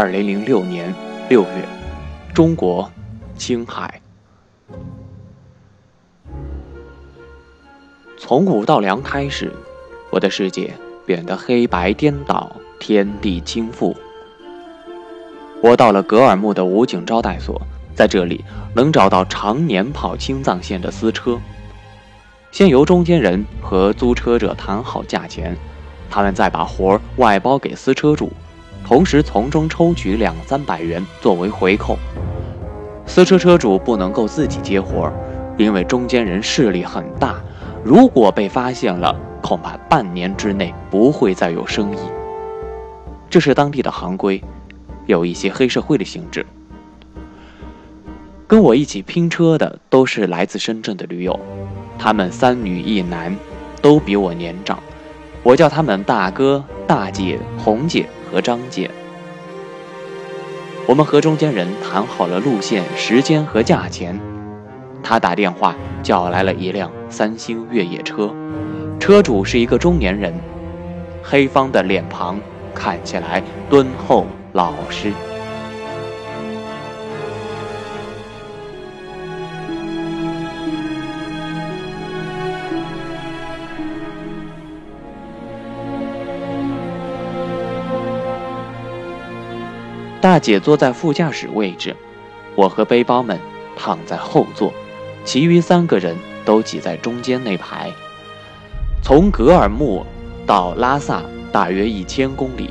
二零零六年六月，中国青海。从五到娘开始，我的世界变得黑白颠倒，天地倾覆。我到了格尔木的武警招待所，在这里能找到常年跑青藏线的私车。先由中间人和租车者谈好价钱，他们再把活儿外包给私车主，同时从中抽取两三百元作为回扣。私车车主不能够自己接活儿，因为中间人势力很大，如果被发现了，恐怕半年之内不会再有生意。这是当地的行规。有一些黑社会的性质。跟我一起拼车的都是来自深圳的驴友，他们三女一男，都比我年长。我叫他们大哥、大姐、红姐和张姐。我们和中间人谈好了路线、时间和价钱，他打电话叫来了一辆三星越野车，车主是一个中年人，黑方的脸庞，看起来敦厚。老实，大姐坐在副驾驶位置，我和背包们躺在后座，其余三个人都挤在中间那排。从格尔木到拉萨大约一千公里。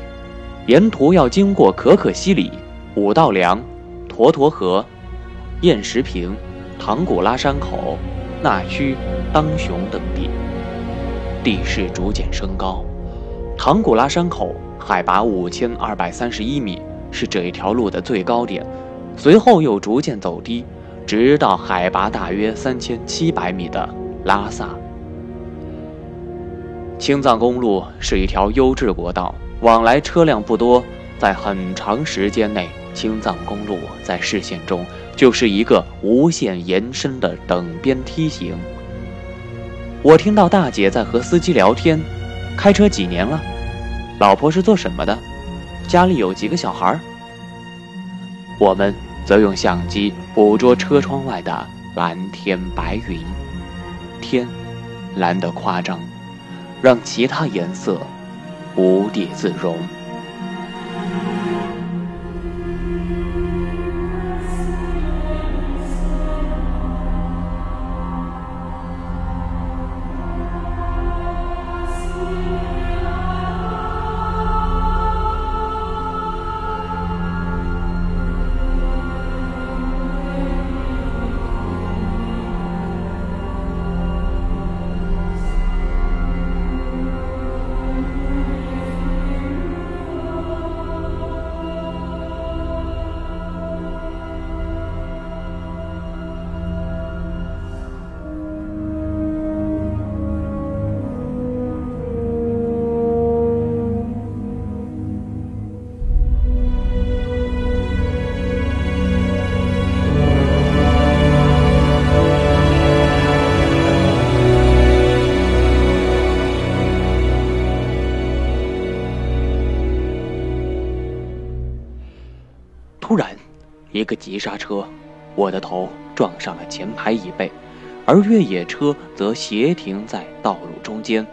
沿途要经过可可西里、五道梁、沱沱河、雁石坪、唐古拉山口、纳曲、当雄等地，地势逐渐升高。唐古拉山口海拔五千二百三十一米，是这一条路的最高点，随后又逐渐走低，直到海拔大约三千七百米的拉萨。青藏公路是一条优质国道。往来车辆不多，在很长时间内，青藏公路在视线中就是一个无限延伸的等边梯形。我听到大姐在和司机聊天，开车几年了，老婆是做什么的，家里有几个小孩。我们则用相机捕捉车窗外的蓝天白云，天蓝得夸张，让其他颜色。无地自容。急刹车，我的头撞上了前排椅背，而越野车则斜停在道路中间。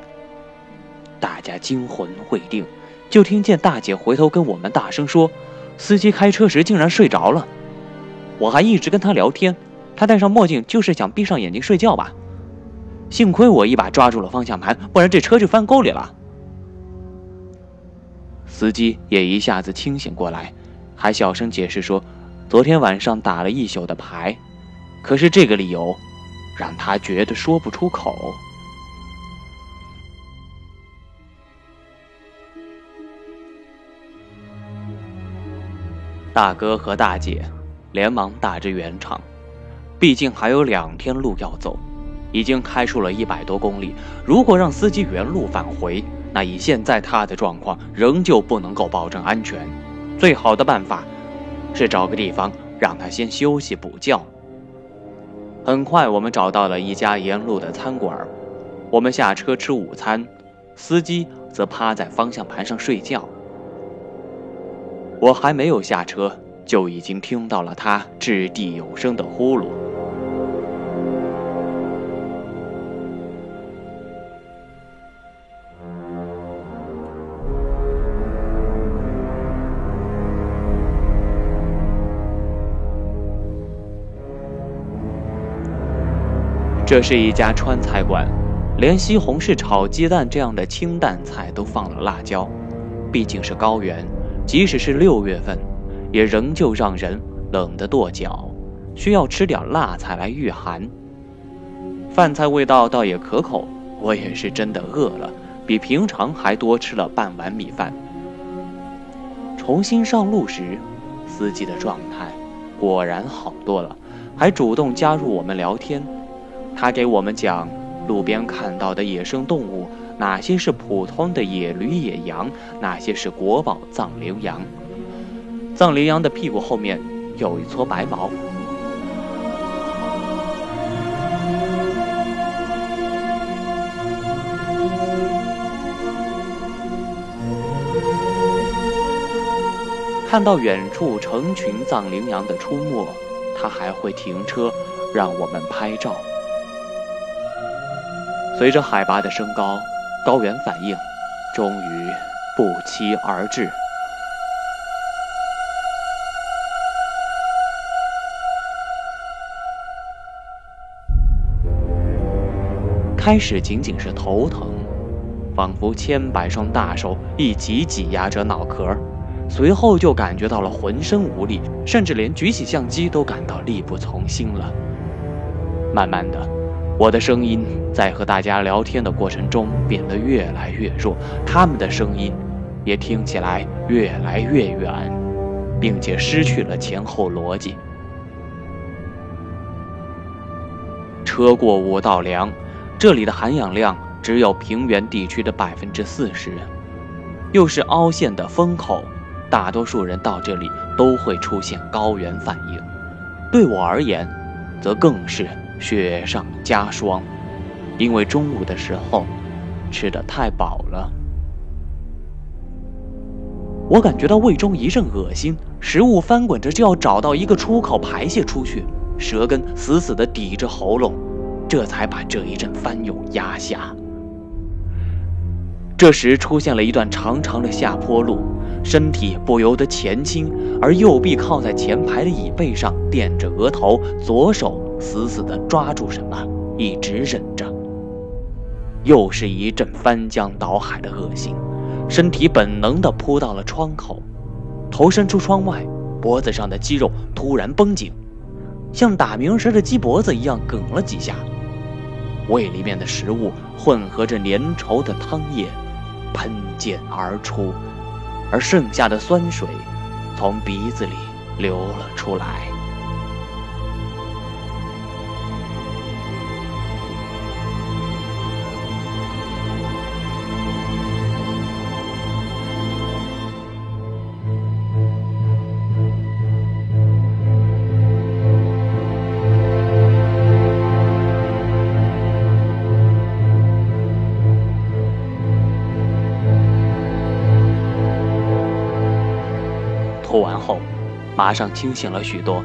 大家惊魂未定，就听见大姐回头跟我们大声说：“司机开车时竟然睡着了。”我还一直跟他聊天，他戴上墨镜就是想闭上眼睛睡觉吧。幸亏我一把抓住了方向盘，不然这车就翻沟里了。司机也一下子清醒过来。还小声解释说，昨天晚上打了一宿的牌，可是这个理由让他觉得说不出口。大哥和大姐连忙打着圆场，毕竟还有两天路要走，已经开出了一百多公里。如果让司机原路返回，那以现在他的状况，仍旧不能够保证安全。最好的办法是找个地方让他先休息补觉。很快，我们找到了一家沿路的餐馆，我们下车吃午餐，司机则趴在方向盘上睡觉。我还没有下车，就已经听到了他掷地有声的呼噜。这是一家川菜馆，连西红柿炒鸡蛋这样的清淡菜都放了辣椒。毕竟是高原，即使是六月份，也仍旧让人冷得跺脚，需要吃点辣菜来御寒。饭菜味道倒也可口，我也是真的饿了，比平常还多吃了半碗米饭。重新上路时，司机的状态果然好多了，还主动加入我们聊天。他给我们讲路边看到的野生动物，哪些是普通的野驴、野羊，哪些是国宝藏羚羊。藏羚羊的屁股后面有一撮白毛。看到远处成群藏羚羊的出没，他还会停车让我们拍照。随着海拔的升高，高原反应终于不期而至。开始仅仅是头疼，仿佛千百双大手一起挤压着脑壳，随后就感觉到了浑身无力，甚至连举起相机都感到力不从心了。慢慢的。我的声音在和大家聊天的过程中变得越来越弱，他们的声音也听起来越来越远，并且失去了前后逻辑。车过五道梁，这里的含氧量只有平原地区的百分之四十，又是凹陷的风口，大多数人到这里都会出现高原反应。对我而言，则更是。雪上加霜，因为中午的时候吃的太饱了，我感觉到胃中一阵恶心，食物翻滚着就要找到一个出口排泄出去，舌根死死的抵着喉咙，这才把这一阵翻涌压下。这时出现了一段长长的下坡路，身体不由得前倾，而右臂靠在前排的椅背上垫着额头，左手。死死地抓住什么，一直忍着。又是一阵翻江倒海的恶心，身体本能地扑到了窗口，头伸出窗外，脖子上的肌肉突然绷紧，像打鸣时的鸡脖子一样梗了几下。胃里面的食物混合着粘稠的汤液，喷溅而出，而剩下的酸水从鼻子里流了出来。马上清醒了许多，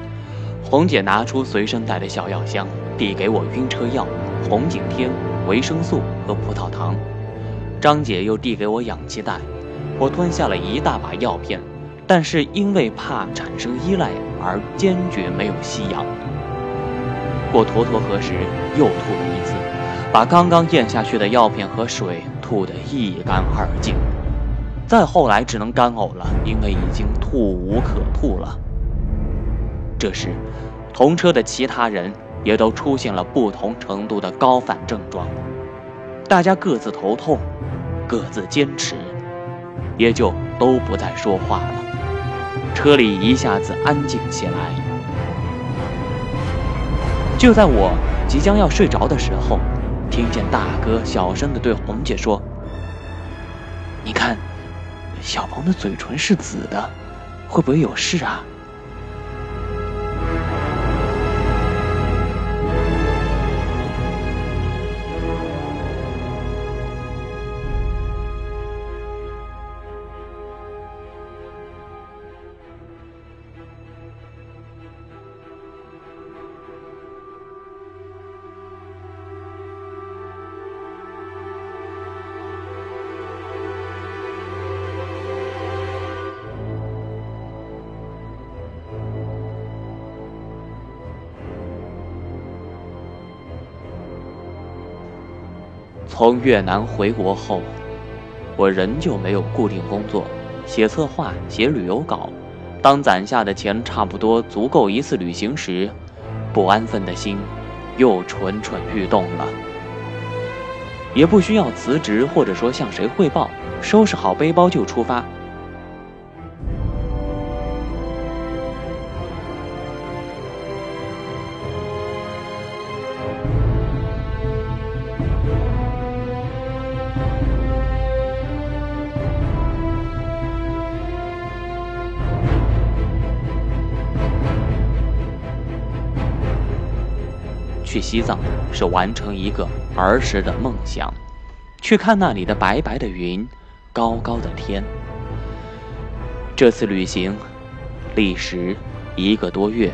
红姐拿出随身带的小药箱，递给我晕车药、红景天、维生素和葡萄糖。张姐又递给我氧气袋，我吞下了一大把药片，但是因为怕产生依赖而坚决没有吸氧。过沱沱河时又吐了一次，把刚刚咽下去的药片和水吐得一干二净。再后来只能干呕了，因为已经吐无可吐了。这时，同车的其他人也都出现了不同程度的高反症状，大家各自头痛，各自坚持，也就都不再说话了。车里一下子安静起来。就在我即将要睡着的时候，听见大哥小声地对红姐说：“你看。”小鹏的嘴唇是紫的，会不会有事啊？从越南回国后，我仍旧没有固定工作，写策划、写旅游稿。当攒下的钱差不多足够一次旅行时，不安分的心又蠢蠢欲动了。也不需要辞职，或者说向谁汇报，收拾好背包就出发。西藏是完成一个儿时的梦想，去看那里的白白的云，高高的天。这次旅行历时一个多月，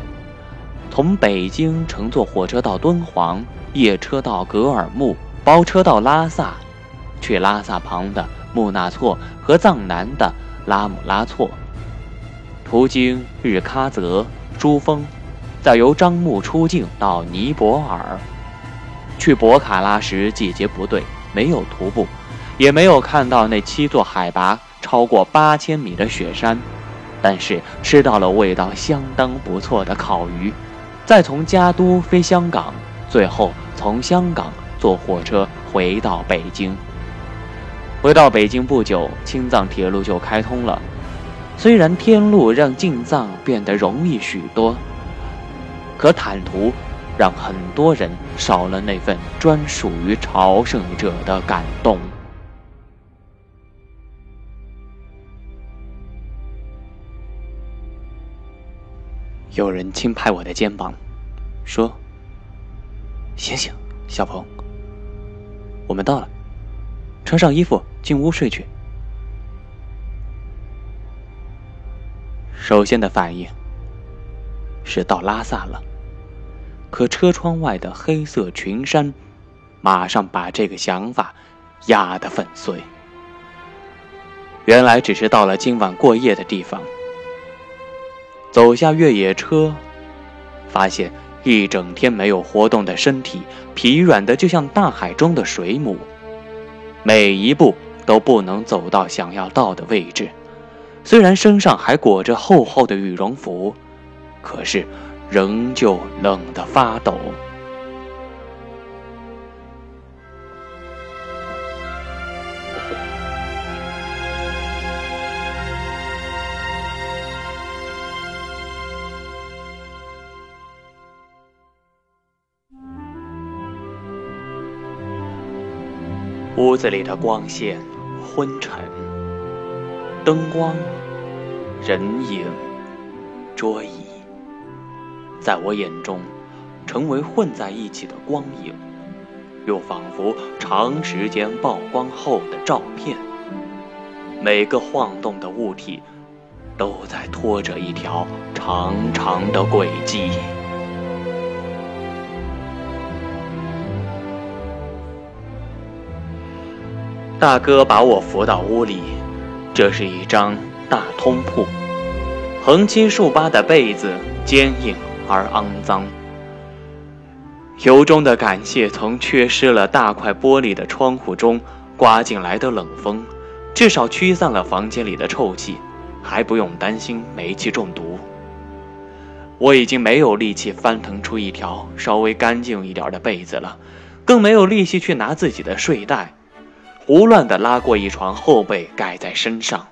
从北京乘坐火车到敦煌，夜车到格尔木，包车到拉萨，去拉萨旁的木纳措和藏南的拉姆拉措，途经日喀则、珠峰。再由樟木出境到尼泊尔，去博卡拉时季节不对，没有徒步，也没有看到那七座海拔超过八千米的雪山，但是吃到了味道相当不错的烤鱼。再从嘉都飞香港，最后从香港坐火车回到北京。回到北京不久，青藏铁路就开通了，虽然天路让进藏变得容易许多。可坦途，让很多人少了那份专属于朝圣者的感动。有人轻拍我的肩膀，说：“醒醒，小鹏，我们到了，穿上衣服进屋睡去。”首先的反应是到拉萨了。可车窗外的黑色群山，马上把这个想法压得粉碎。原来只是到了今晚过夜的地方。走下越野车，发现一整天没有活动的身体疲软的就像大海中的水母，每一步都不能走到想要到的位置。虽然身上还裹着厚厚的羽绒服，可是。仍旧冷得发抖。屋子里的光线昏沉，灯光、人影、桌椅。在我眼中，成为混在一起的光影，又仿佛长时间曝光后的照片。每个晃动的物体，都在拖着一条长长的轨迹。大哥把我扶到屋里，这是一张大通铺，横七竖八的被子，坚硬。而肮脏，由衷的感谢从缺失了大块玻璃的窗户中刮进来的冷风，至少驱散了房间里的臭气，还不用担心煤气中毒。我已经没有力气翻腾出一条稍微干净一点的被子了，更没有力气去拿自己的睡袋，胡乱地拉过一床厚被盖在身上，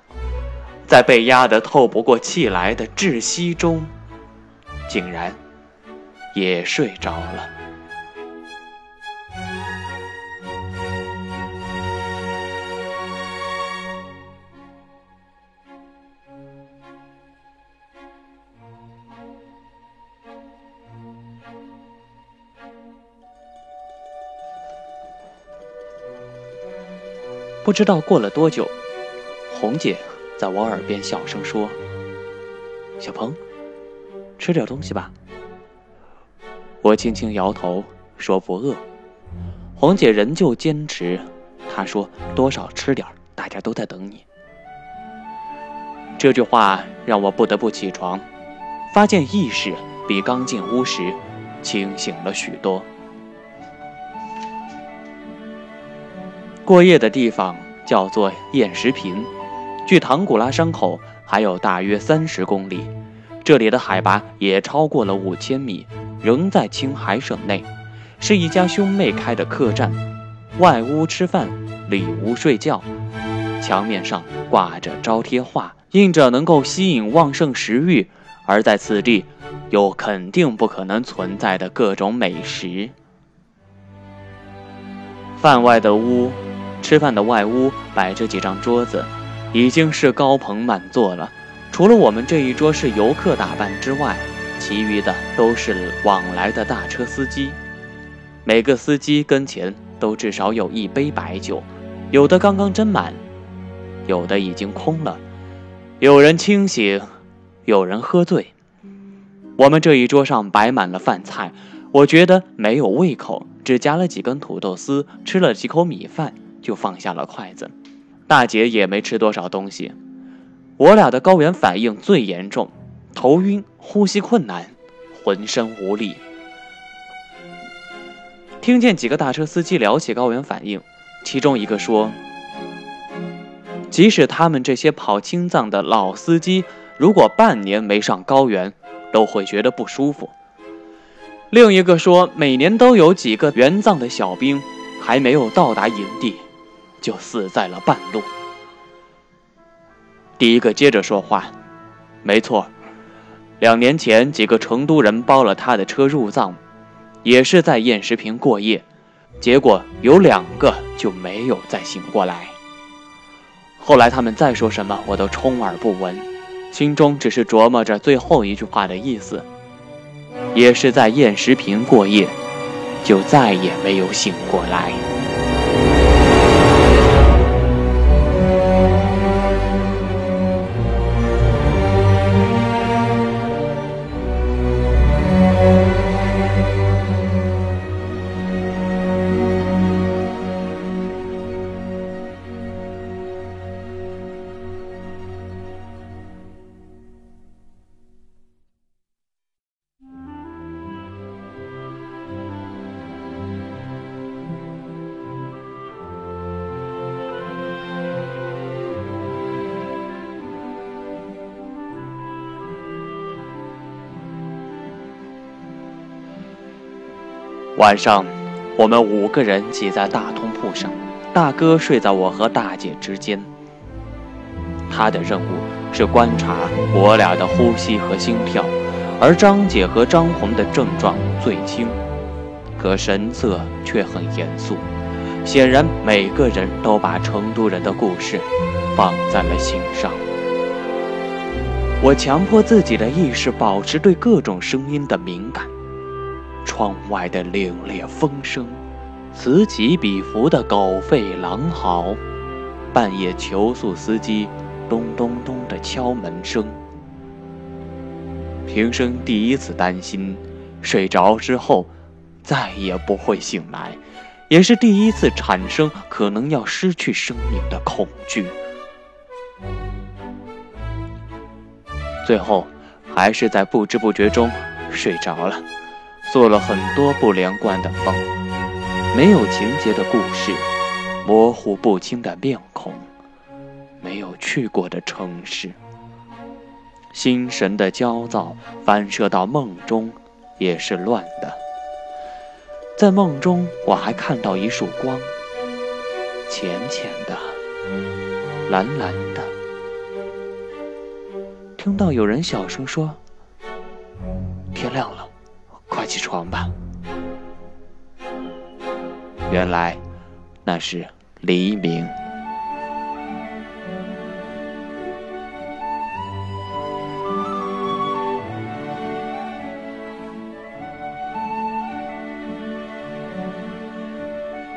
在被压得透不过气来的窒息中。竟然也睡着了。不知道过了多久，红姐在我耳边小声说：“小鹏。”吃点东西吧。我轻轻摇头，说不饿。红姐仍旧坚持，她说多少吃点大家都在等你。这句话让我不得不起床，发现意识比刚进屋时清醒了许多。过夜的地方叫做燕石坪，距唐古拉山口还有大约三十公里。这里的海拔也超过了五千米，仍在青海省内，是一家兄妹开的客栈，外屋吃饭，里屋睡觉，墙面上挂着招贴画，印着能够吸引旺盛食欲，而在此地。又肯定不可能存在的各种美食。饭外的屋，吃饭的外屋摆着几张桌子，已经是高朋满座了。除了我们这一桌是游客打扮之外，其余的都是往来的大车司机。每个司机跟前都至少有一杯白酒，有的刚刚斟满，有的已经空了。有人清醒，有人喝醉。我们这一桌上摆满了饭菜，我觉得没有胃口，只夹了几根土豆丝，吃了几口米饭，就放下了筷子。大姐也没吃多少东西。我俩的高原反应最严重，头晕、呼吸困难、浑身无力。听见几个大车司机聊起高原反应，其中一个说：“即使他们这些跑青藏的老司机，如果半年没上高原，”都会觉得不舒服。另一个说，每年都有几个援藏的小兵还没有到达营地，就死在了半路。第一个接着说话：“没错，两年前几个成都人包了他的车入藏，也是在燕石坪过夜，结果有两个就没有再醒过来。后来他们再说什么，我都充耳不闻。”心中只是琢磨着最后一句话的意思，也是在燕石坪过夜，就再也没有醒过来。晚上，我们五个人挤在大通铺上，大哥睡在我和大姐之间。他的任务是观察我俩的呼吸和心跳，而张姐和张红的症状最轻，可神色却很严肃。显然，每个人都把成都人的故事放在了心上。我强迫自己的意识保持对各种声音的敏感。窗外的凛冽风声，此起彼伏的狗吠狼嚎，半夜求宿司机咚咚咚的敲门声。平生第一次担心，睡着之后再也不会醒来，也是第一次产生可能要失去生命的恐惧。最后，还是在不知不觉中睡着了。做了很多不连贯的梦，没有情节的故事，模糊不清的面孔，没有去过的城市。心神的焦躁反射到梦中，也是乱的。在梦中，我还看到一束光，浅浅的，蓝蓝的。听到有人小声说：“。”起床吧！原来那是黎明。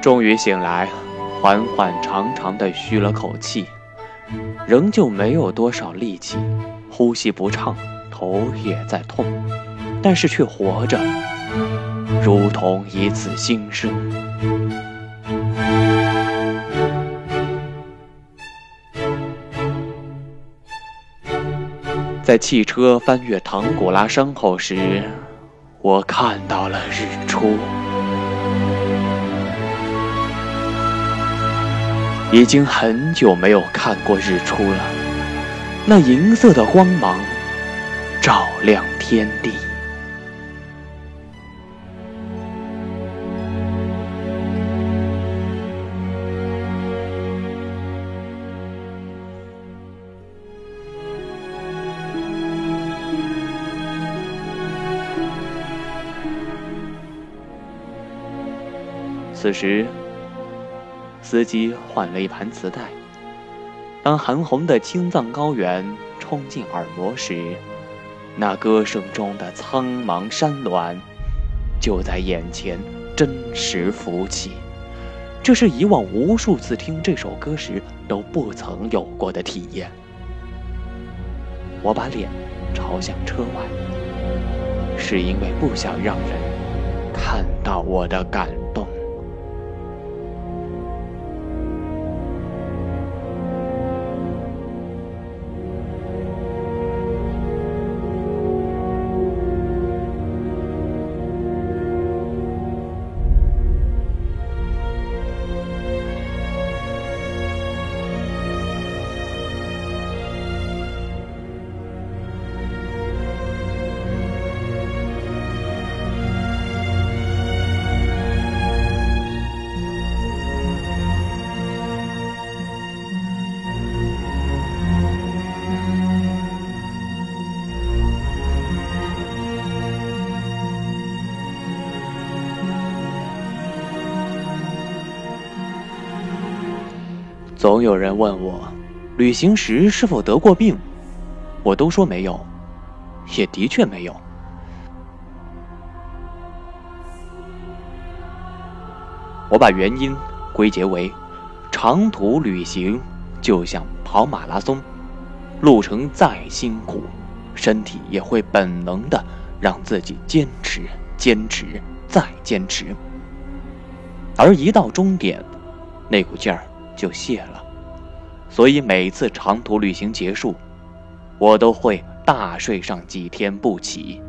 终于醒来，缓缓长长的吁了口气，仍旧没有多少力气，呼吸不畅，头也在痛。但是却活着，如同一次新生。在汽车翻越唐古拉山口时，我看到了日出。已经很久没有看过日出了，那银色的光芒照亮天地。此时。司机换了一盘磁带。当韩红的《青藏高原》冲进耳膜时，那歌声中的苍茫山峦就在眼前真实浮起。这是以往无数次听这首歌时都不曾有过的体验。我把脸朝向车外，是因为不想让人看到我的感总有人问我，旅行时是否得过病？我都说没有，也的确没有。我把原因归结为，长途旅行就像跑马拉松，路程再辛苦，身体也会本能的让自己坚持、坚持再坚持，而一到终点，那股劲儿。就谢了，所以每次长途旅行结束，我都会大睡上几天不起。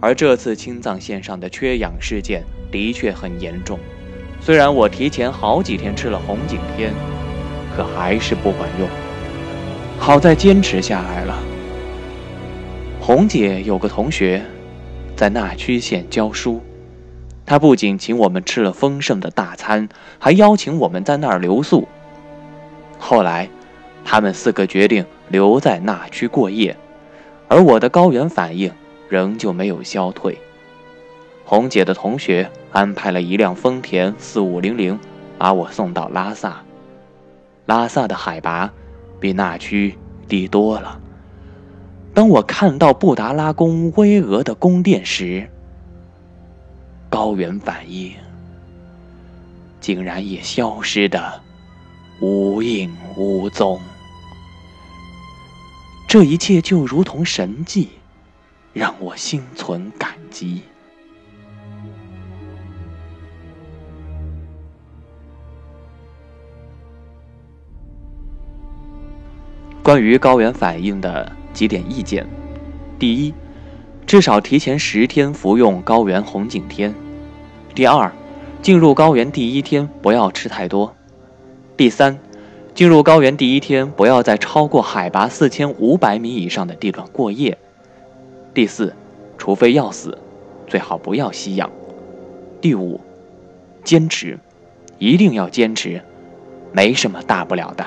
而这次青藏线上的缺氧事件的确很严重，虽然我提前好几天吃了红景天，可还是不管用。好在坚持下来了。红姐有个同学，在那曲县教书。他不仅请我们吃了丰盛的大餐，还邀请我们在那儿留宿。后来，他们四个决定留在那区过夜，而我的高原反应仍旧没有消退。红姐的同学安排了一辆丰田四五零零，把我送到拉萨。拉萨的海拔比那区低多了。当我看到布达拉宫巍峨的宫殿时，高原反应竟然也消失的无影无踪，这一切就如同神迹，让我心存感激。关于高原反应的几点意见：第一。至少提前十天服用高原红景天。第二，进入高原第一天不要吃太多。第三，进入高原第一天不要在超过海拔四千五百米以上的地段过夜。第四，除非要死，最好不要吸氧。第五，坚持，一定要坚持，没什么大不了的。